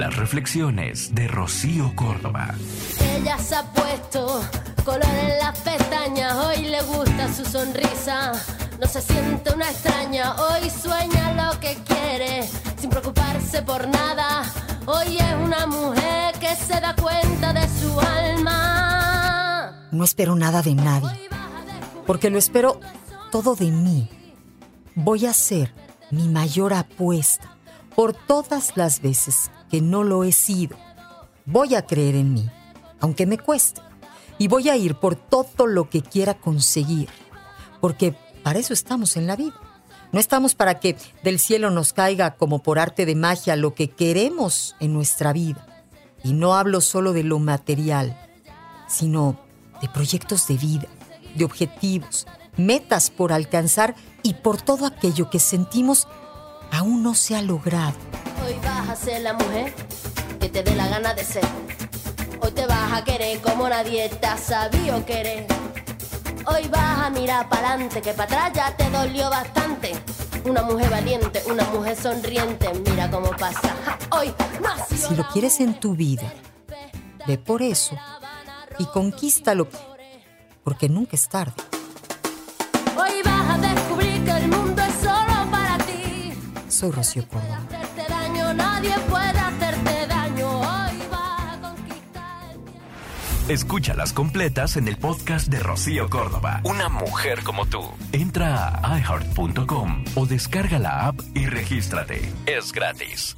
Las reflexiones de Rocío Córdoba. Ella se ha puesto color en las pestañas, hoy le gusta su sonrisa. No se siente una extraña, hoy sueña lo que quiere, sin preocuparse por nada. Hoy es una mujer que se da cuenta de su alma. No espero nada de nadie, porque lo espero todo de mí. Voy a hacer mi mayor apuesta por todas las veces que no lo he sido. Voy a creer en mí, aunque me cueste, y voy a ir por todo lo que quiera conseguir, porque para eso estamos en la vida. No estamos para que del cielo nos caiga como por arte de magia lo que queremos en nuestra vida. Y no hablo solo de lo material, sino de proyectos de vida, de objetivos, metas por alcanzar y por todo aquello que sentimos aún no se ha logrado. Hoy vas a ser la mujer que te dé la gana de ser. Hoy te vas a querer como nadie te ha sabido querer. Hoy vas a mirar para adelante, que para atrás ya te dolió bastante. Una mujer valiente, una mujer sonriente, mira cómo pasa. Hoy nació Si lo quieres en tu vida, ve por eso y conquístalo, porque nunca es tarde. Hoy vas a descubrir que el mundo es solo para ti. Soy Rocío Córdoba. Nadie puede hacerte daño. Hoy vas a conquistar. Escúchalas completas en el podcast de Rocío Córdoba. Una mujer como tú. Entra a iHeart.com o descarga la app y regístrate. Es gratis.